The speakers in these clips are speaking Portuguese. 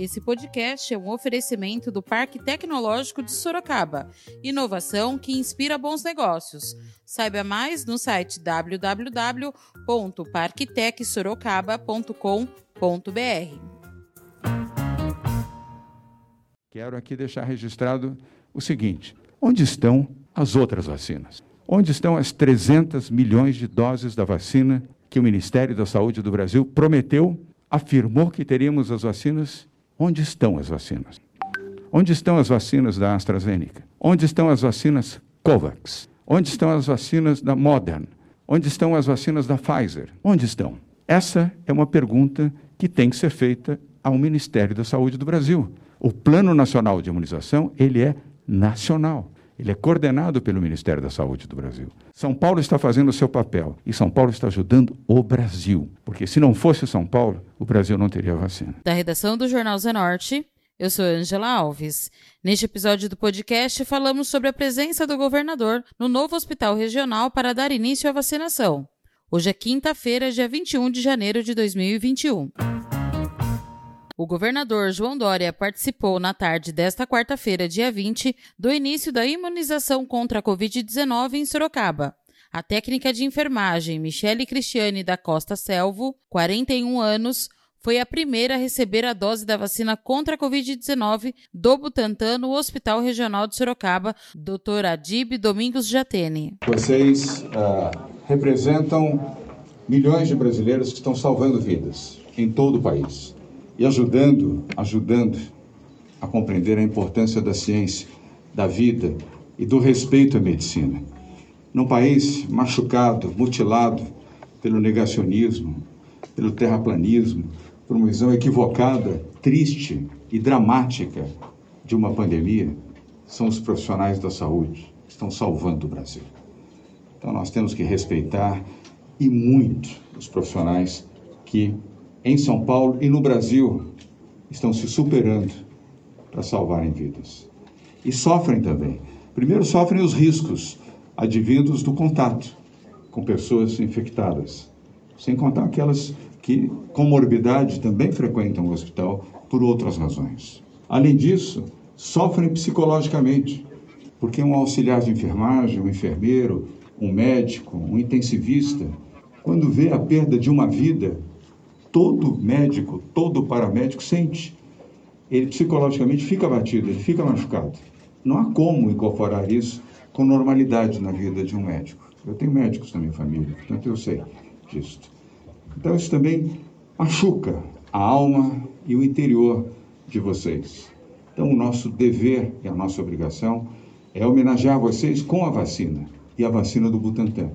Esse podcast é um oferecimento do Parque Tecnológico de Sorocaba. Inovação que inspira bons negócios. Saiba mais no site www.parktecsorocaba.com.br. Quero aqui deixar registrado o seguinte: onde estão as outras vacinas? Onde estão as 300 milhões de doses da vacina que o Ministério da Saúde do Brasil prometeu, afirmou que teríamos as vacinas? Onde estão as vacinas? Onde estão as vacinas da AstraZeneca? Onde estão as vacinas Covax? Onde estão as vacinas da Modern? Onde estão as vacinas da Pfizer? Onde estão? Essa é uma pergunta que tem que ser feita ao Ministério da Saúde do Brasil. O Plano Nacional de Imunização, ele é nacional. Ele é coordenado pelo Ministério da Saúde do Brasil. São Paulo está fazendo o seu papel e São Paulo está ajudando o Brasil. Porque se não fosse São Paulo, o Brasil não teria vacina. Da redação do Jornal Zenorte, eu sou Angela Alves. Neste episódio do podcast, falamos sobre a presença do governador no novo hospital regional para dar início à vacinação. Hoje é quinta-feira, dia 21 de janeiro de 2021. O governador João Dória participou na tarde desta quarta-feira, dia 20, do início da imunização contra a Covid-19 em Sorocaba. A técnica de enfermagem Michele Cristiane da Costa Selvo, 41 anos, foi a primeira a receber a dose da vacina contra a Covid-19 do Butantan no Hospital Regional de Sorocaba, Dr. Adib Domingos Jatene. Vocês uh, representam milhões de brasileiros que estão salvando vidas em todo o país e ajudando, ajudando a compreender a importância da ciência, da vida e do respeito à medicina. Num país machucado, mutilado pelo negacionismo, pelo terraplanismo, por uma visão equivocada, triste e dramática de uma pandemia, são os profissionais da saúde que estão salvando o Brasil. Então nós temos que respeitar e muito os profissionais que em São Paulo e no Brasil estão se superando para salvarem vidas. E sofrem também. Primeiro, sofrem os riscos advindos do contato com pessoas infectadas, sem contar aquelas que, com morbidade, também frequentam o hospital por outras razões. Além disso, sofrem psicologicamente, porque um auxiliar de enfermagem, um enfermeiro, um médico, um intensivista, quando vê a perda de uma vida, todo médico, todo paramédico sente. Ele psicologicamente fica abatido, ele fica machucado. Não há como incorporar isso com normalidade na vida de um médico. Eu tenho médicos na minha família, portanto eu sei disso. Então isso também machuca a alma e o interior de vocês. Então o nosso dever e a nossa obrigação é homenagear vocês com a vacina e a vacina do Butantan.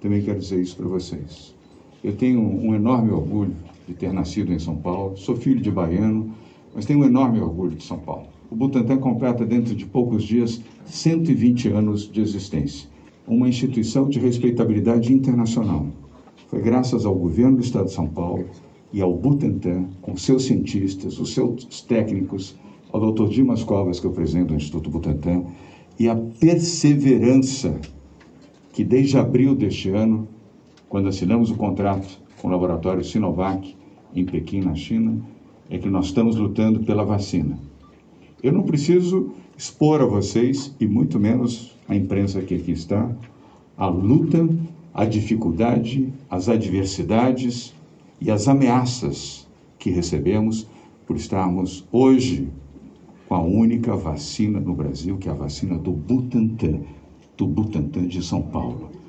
Também quero dizer isso para vocês. Eu tenho um enorme orgulho de ter nascido em São Paulo, sou filho de baiano, mas tenho um enorme orgulho de São Paulo. O Butantan completa dentro de poucos dias 120 anos de existência, uma instituição de respeitabilidade internacional. Foi graças ao governo do Estado de São Paulo e ao Butantan, com seus cientistas, os seus técnicos, ao Dr. Dimas Covas, que é o presidente do Instituto Butantan, e a perseverança que desde abril deste ano quando assinamos o contrato com o laboratório Sinovac em Pequim, na China, é que nós estamos lutando pela vacina. Eu não preciso expor a vocês, e muito menos a imprensa que aqui está, a luta, a dificuldade, as adversidades e as ameaças que recebemos por estarmos hoje com a única vacina no Brasil, que é a vacina do Butantan, do Butantan de São Paulo.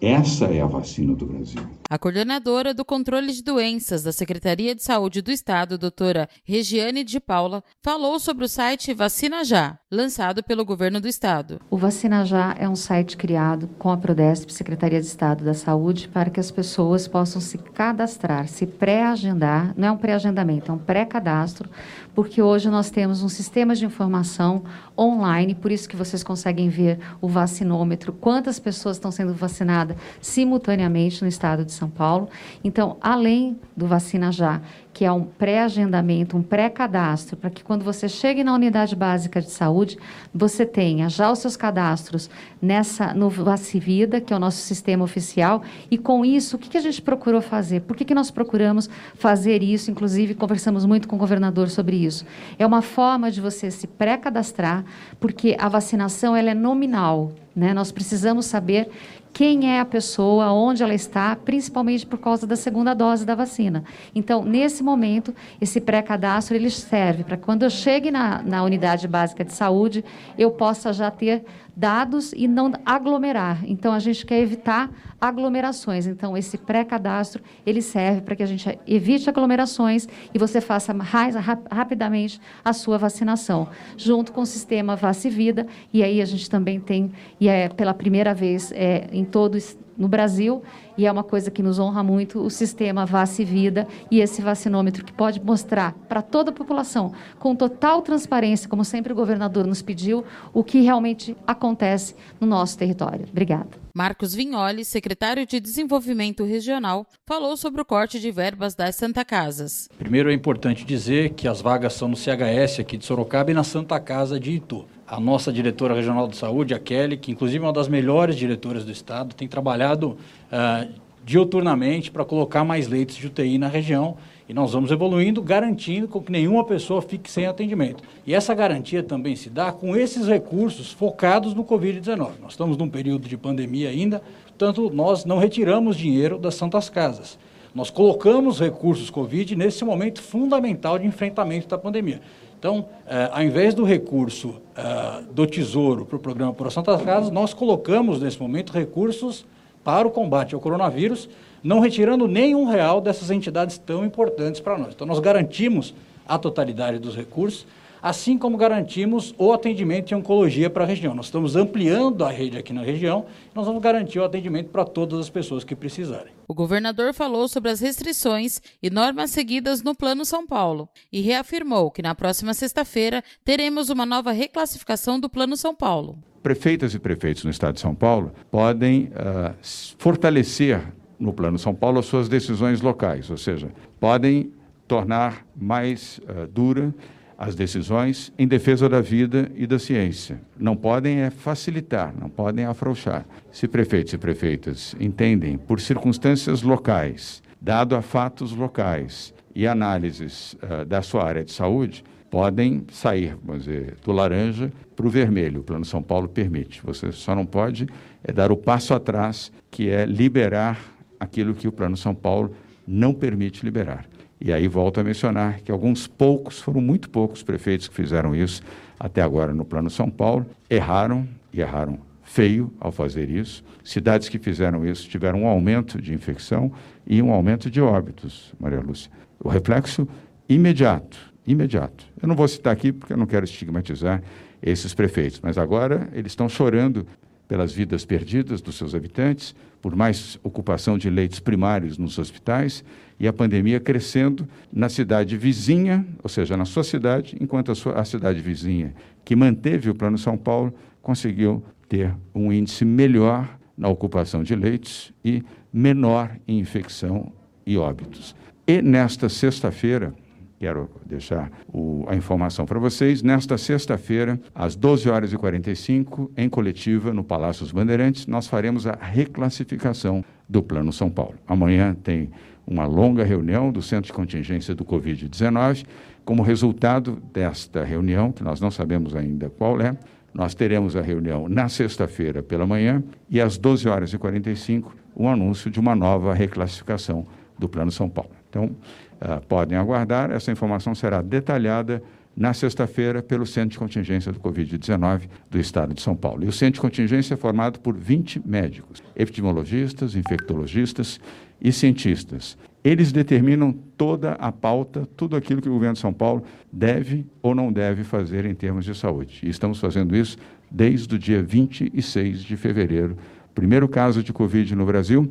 Essa é a vacina do Brasil. A coordenadora do controle de doenças da Secretaria de Saúde do Estado, doutora Regiane de Paula, falou sobre o site Vacina Já, lançado pelo governo do Estado. O Vacina Já é um site criado com a Prodesp, Secretaria de Estado da Saúde, para que as pessoas possam se cadastrar, se pré-agendar, não é um pré-agendamento, é um pré-cadastro, porque hoje nós temos um sistema de informação online, por isso que vocês conseguem ver o vacinômetro, quantas pessoas estão sendo vacinadas simultaneamente no estado de São Paulo. Então, além do Vacina Já, que é um pré-agendamento, um pré-cadastro, para que quando você chegue na unidade básica de saúde, você tenha já os seus cadastros nessa no Vacivida, que é o nosso sistema oficial, e com isso, o que, que a gente procurou fazer? Por que, que nós procuramos fazer isso? Inclusive, conversamos muito com o governador sobre isso. É uma forma de você se pré-cadastrar, porque a vacinação ela é nominal. Né? Nós precisamos saber quem é a pessoa, onde ela está, principalmente por causa da segunda dose da vacina. Então, nesse momento, esse pré-cadastro ele serve para quando eu chegue na, na unidade básica de saúde, eu possa já ter dados e não aglomerar. Então, a gente quer evitar aglomerações. Então, esse pré-cadastro, ele serve para que a gente evite aglomerações e você faça mais rapidamente a sua vacinação, junto com o sistema Vacivida. E aí a gente também tem, e é pela primeira vez é, em todos no Brasil, e é uma coisa que nos honra muito, o sistema Vace Vida e esse vacinômetro que pode mostrar para toda a população, com total transparência, como sempre o governador nos pediu, o que realmente acontece no nosso território. Obrigada. Marcos Vignoli, secretário de Desenvolvimento Regional, falou sobre o corte de verbas das Santa Casas. Primeiro é importante dizer que as vagas são no CHS aqui de Sorocaba e na Santa Casa de Itu a nossa diretora regional de saúde, a Kelly, que inclusive é uma das melhores diretoras do estado, tem trabalhado uh, diuturnamente para colocar mais leitos de UTI na região e nós vamos evoluindo, garantindo que nenhuma pessoa fique sem atendimento. E essa garantia também se dá com esses recursos focados no Covid-19. Nós estamos num período de pandemia ainda, portanto, nós não retiramos dinheiro das Santas Casas. Nós colocamos recursos Covid nesse momento fundamental de enfrentamento da pandemia. Então, eh, ao invés do recurso eh, do Tesouro para o programa Por Santas Casas, nós colocamos nesse momento recursos para o combate ao coronavírus, não retirando nenhum real dessas entidades tão importantes para nós. Então, nós garantimos a totalidade dos recursos, assim como garantimos o atendimento em oncologia para a região. Nós estamos ampliando a rede aqui na região, nós vamos garantir o atendimento para todas as pessoas que precisarem. O governador falou sobre as restrições e normas seguidas no Plano São Paulo e reafirmou que na próxima sexta-feira teremos uma nova reclassificação do Plano São Paulo. Prefeitas e prefeitos no estado de São Paulo podem uh, fortalecer no Plano São Paulo as suas decisões locais, ou seja, podem tornar mais uh, dura as decisões em defesa da vida e da ciência. Não podem é facilitar, não podem afrouxar. Se prefeitos e prefeitas entendem, por circunstâncias locais, dado a fatos locais e análises uh, da sua área de saúde, podem sair, vamos dizer, do laranja para o vermelho. O Plano São Paulo permite. Você só não pode é dar o passo atrás, que é liberar aquilo que o Plano São Paulo não permite liberar. E aí volto a mencionar que alguns poucos, foram muito poucos prefeitos que fizeram isso até agora no Plano São Paulo, erraram e erraram feio ao fazer isso. Cidades que fizeram isso tiveram um aumento de infecção e um aumento de óbitos, Maria Lúcia. O reflexo imediato, imediato. Eu não vou citar aqui porque eu não quero estigmatizar esses prefeitos, mas agora eles estão chorando pelas vidas perdidas dos seus habitantes, por mais ocupação de leitos primários nos hospitais e a pandemia crescendo na cidade vizinha, ou seja, na sua cidade, enquanto a, sua, a cidade vizinha, que manteve o Plano São Paulo, conseguiu ter um índice melhor na ocupação de leitos e menor em infecção e óbitos. E nesta sexta-feira, quero deixar o, a informação para vocês. Nesta sexta-feira, às 12 horas e 45, em coletiva no Palácio dos Bandeirantes, nós faremos a reclassificação do Plano São Paulo. Amanhã tem uma longa reunião do Centro de Contingência do Covid-19. Como resultado desta reunião, que nós não sabemos ainda qual é, nós teremos a reunião na sexta-feira pela manhã e às 12 horas e 45 o um anúncio de uma nova reclassificação do Plano São Paulo. Então, Uh, podem aguardar, essa informação será detalhada na sexta-feira pelo Centro de Contingência do Covid-19 do Estado de São Paulo. E o Centro de Contingência é formado por 20 médicos, epidemiologistas, infectologistas e cientistas. Eles determinam toda a pauta, tudo aquilo que o governo de São Paulo deve ou não deve fazer em termos de saúde. E estamos fazendo isso desde o dia 26 de fevereiro. Primeiro caso de Covid no Brasil,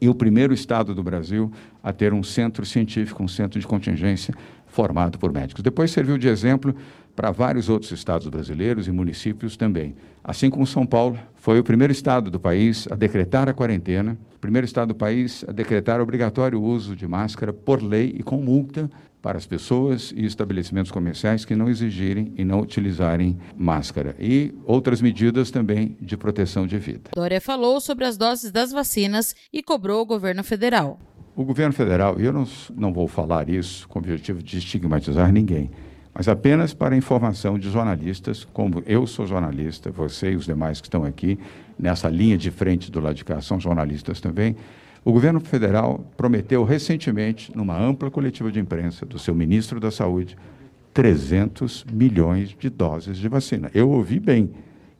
e o primeiro estado do Brasil a ter um centro científico, um centro de contingência formado por médicos. Depois serviu de exemplo para vários outros estados brasileiros e municípios também. Assim como São Paulo foi o primeiro estado do país a decretar a quarentena, o primeiro estado do país a decretar obrigatório uso de máscara por lei e com multa para as pessoas e estabelecimentos comerciais que não exigirem e não utilizarem máscara. E outras medidas também de proteção de vida. Dória falou sobre as doses das vacinas e cobrou o governo federal. O governo federal, e eu não, não vou falar isso com o objetivo de estigmatizar ninguém, mas apenas para informação de jornalistas, como eu sou jornalista, você e os demais que estão aqui nessa linha de frente do lado de cá são jornalistas também. O governo federal prometeu recentemente, numa ampla coletiva de imprensa do seu ministro da Saúde, 300 milhões de doses de vacina. Eu ouvi bem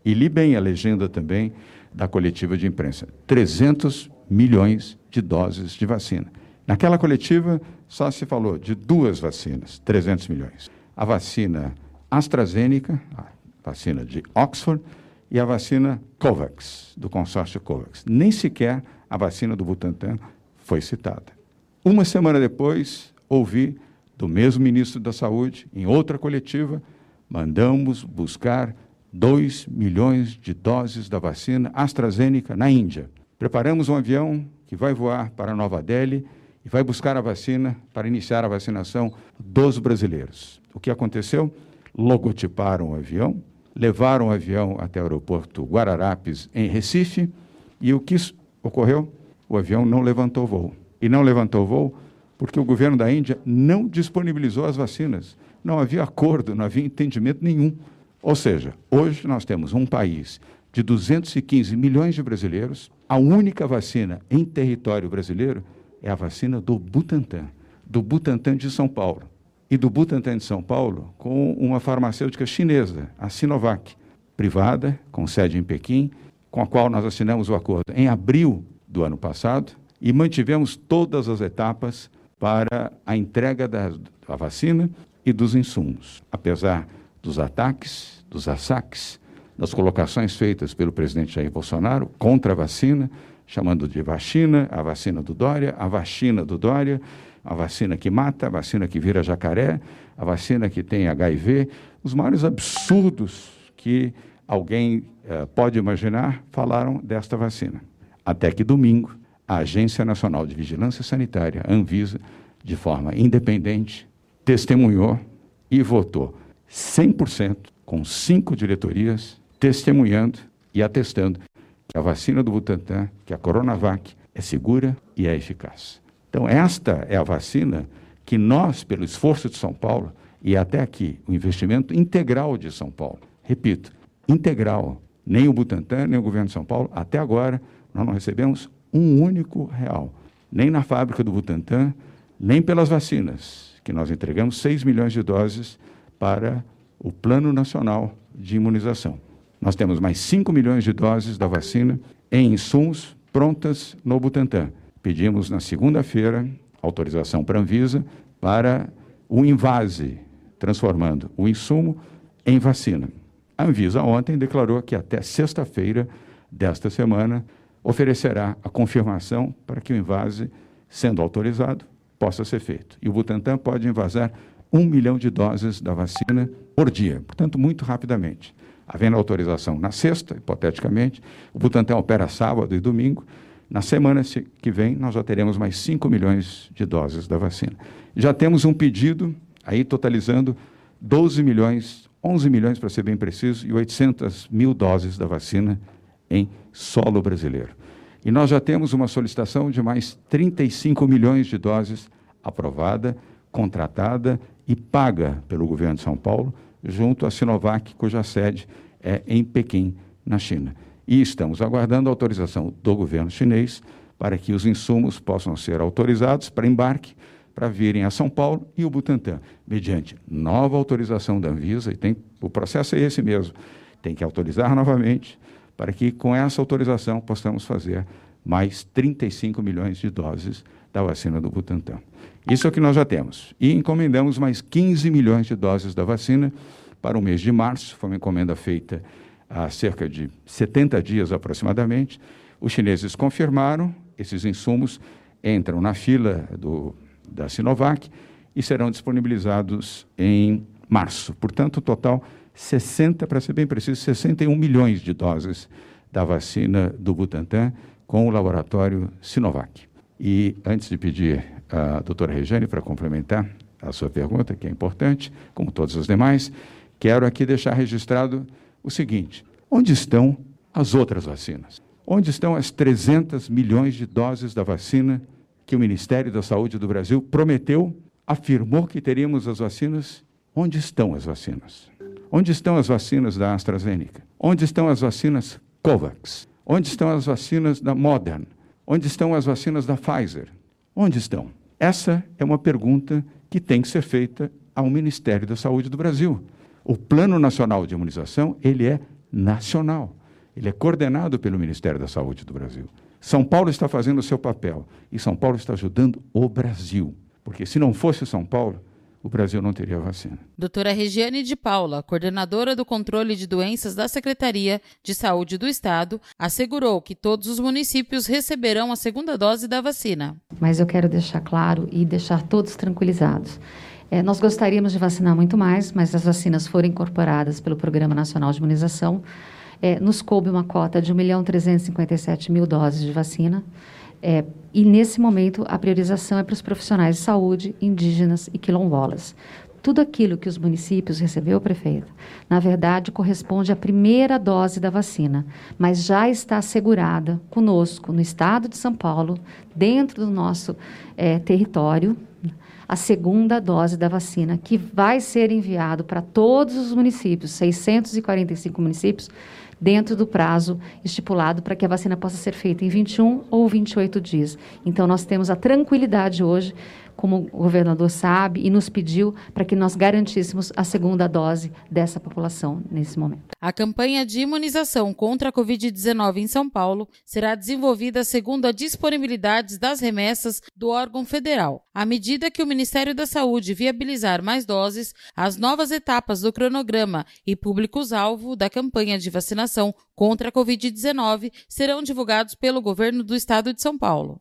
e li bem a legenda também da coletiva de imprensa. 300 milhões de doses de vacina. Naquela coletiva só se falou de duas vacinas, 300 milhões a vacina AstraZeneca, a vacina de Oxford, e a vacina COVAX, do consórcio COVAX. Nem sequer a vacina do Butantan foi citada. Uma semana depois, ouvi do mesmo ministro da Saúde, em outra coletiva, mandamos buscar 2 milhões de doses da vacina AstraZeneca na Índia. Preparamos um avião que vai voar para Nova Delhi e vai buscar a vacina para iniciar a vacinação dos brasileiros. O que aconteceu? Logotiparam o avião, levaram o avião até o aeroporto Guararapes, em Recife, e o que ocorreu? O avião não levantou voo. E não levantou voo porque o governo da Índia não disponibilizou as vacinas. Não havia acordo, não havia entendimento nenhum. Ou seja, hoje nós temos um país de 215 milhões de brasileiros, a única vacina em território brasileiro é a vacina do Butantan, do Butantan de São Paulo e do Butantan de São Paulo com uma farmacêutica chinesa, a Sinovac, privada, com sede em Pequim, com a qual nós assinamos o acordo em abril do ano passado e mantivemos todas as etapas para a entrega da, da vacina e dos insumos. Apesar dos ataques, dos assaques, das colocações feitas pelo presidente Jair Bolsonaro contra a vacina, chamando de vacina, a vacina do Dória, a vacina do Dória, a vacina que mata, a vacina que vira jacaré, a vacina que tem HIV, os maiores absurdos que alguém eh, pode imaginar falaram desta vacina. Até que domingo, a Agência Nacional de Vigilância Sanitária, Anvisa, de forma independente, testemunhou e votou 100% com cinco diretorias, testemunhando e atestando que a vacina do Butantan, que a Coronavac, é segura e é eficaz. Então, esta é a vacina que nós, pelo esforço de São Paulo, e até aqui, o investimento integral de São Paulo, repito, integral, nem o Butantan, nem o governo de São Paulo, até agora, nós não recebemos um único real, nem na fábrica do Butantan, nem pelas vacinas, que nós entregamos 6 milhões de doses para o Plano Nacional de Imunização. Nós temos mais 5 milhões de doses da vacina em insumos prontas no Butantan pedimos na segunda-feira autorização para a Anvisa para o invase, transformando o insumo em vacina. A Anvisa ontem declarou que até sexta-feira desta semana oferecerá a confirmação para que o invase, sendo autorizado, possa ser feito. E o Butantan pode invasar um milhão de doses da vacina por dia, portanto, muito rapidamente. Havendo autorização na sexta, hipoteticamente, o Butantan opera sábado e domingo, na semana que vem, nós já teremos mais 5 milhões de doses da vacina. Já temos um pedido, aí totalizando 12 milhões, 11 milhões para ser bem preciso, e 800 mil doses da vacina em solo brasileiro. E nós já temos uma solicitação de mais 35 milhões de doses aprovada, contratada e paga pelo governo de São Paulo, junto à Sinovac, cuja sede é em Pequim, na China e estamos aguardando a autorização do governo chinês para que os insumos possam ser autorizados para embarque para virem a São Paulo e o Butantan, mediante nova autorização da Anvisa, e tem, o processo é esse mesmo, tem que autorizar novamente, para que com essa autorização possamos fazer mais 35 milhões de doses da vacina do Butantan. Isso é o que nós já temos. E encomendamos mais 15 milhões de doses da vacina para o mês de março, foi uma encomenda feita há cerca de 70 dias aproximadamente, os chineses confirmaram, esses insumos entram na fila do, da Sinovac e serão disponibilizados em março. Portanto, total 60, para ser bem preciso, 61 milhões de doses da vacina do Butantan com o laboratório Sinovac. E antes de pedir à doutora Regiane para complementar a sua pergunta, que é importante, como todas as demais, quero aqui deixar registrado o seguinte: onde estão as outras vacinas? Onde estão as 300 milhões de doses da vacina que o Ministério da Saúde do Brasil prometeu, afirmou que teríamos as vacinas? Onde estão as vacinas? Onde estão as vacinas da AstraZeneca? Onde estão as vacinas Covax? Onde estão as vacinas da Modern? Onde estão as vacinas da Pfizer? Onde estão? Essa é uma pergunta que tem que ser feita ao Ministério da Saúde do Brasil. O Plano Nacional de Imunização, ele é nacional. Ele é coordenado pelo Ministério da Saúde do Brasil. São Paulo está fazendo o seu papel e São Paulo está ajudando o Brasil. Porque se não fosse São Paulo, o Brasil não teria vacina. Doutora Regiane de Paula, coordenadora do controle de doenças da Secretaria de Saúde do Estado, assegurou que todos os municípios receberão a segunda dose da vacina. Mas eu quero deixar claro e deixar todos tranquilizados. É, nós gostaríamos de vacinar muito mais, mas as vacinas foram incorporadas pelo Programa Nacional de Imunização. É, nos coube uma cota de 1 milhão 357 mil doses de vacina. É, e nesse momento a priorização é para os profissionais de saúde, indígenas e quilombolas. Tudo aquilo que os municípios recebeu, prefeito, na verdade corresponde à primeira dose da vacina, mas já está assegurada conosco no estado de São Paulo, dentro do nosso é, território, a segunda dose da vacina, que vai ser enviado para todos os municípios, 645 municípios, dentro do prazo estipulado para que a vacina possa ser feita em 21 ou 28 dias. Então, nós temos a tranquilidade hoje como o governador sabe e nos pediu para que nós garantíssemos a segunda dose dessa população nesse momento. A campanha de imunização contra a Covid-19 em São Paulo será desenvolvida segundo a disponibilidade das remessas do órgão federal. À medida que o Ministério da Saúde viabilizar mais doses, as novas etapas do cronograma e públicos-alvo da campanha de vacinação contra a Covid-19 serão divulgados pelo governo do estado de São Paulo.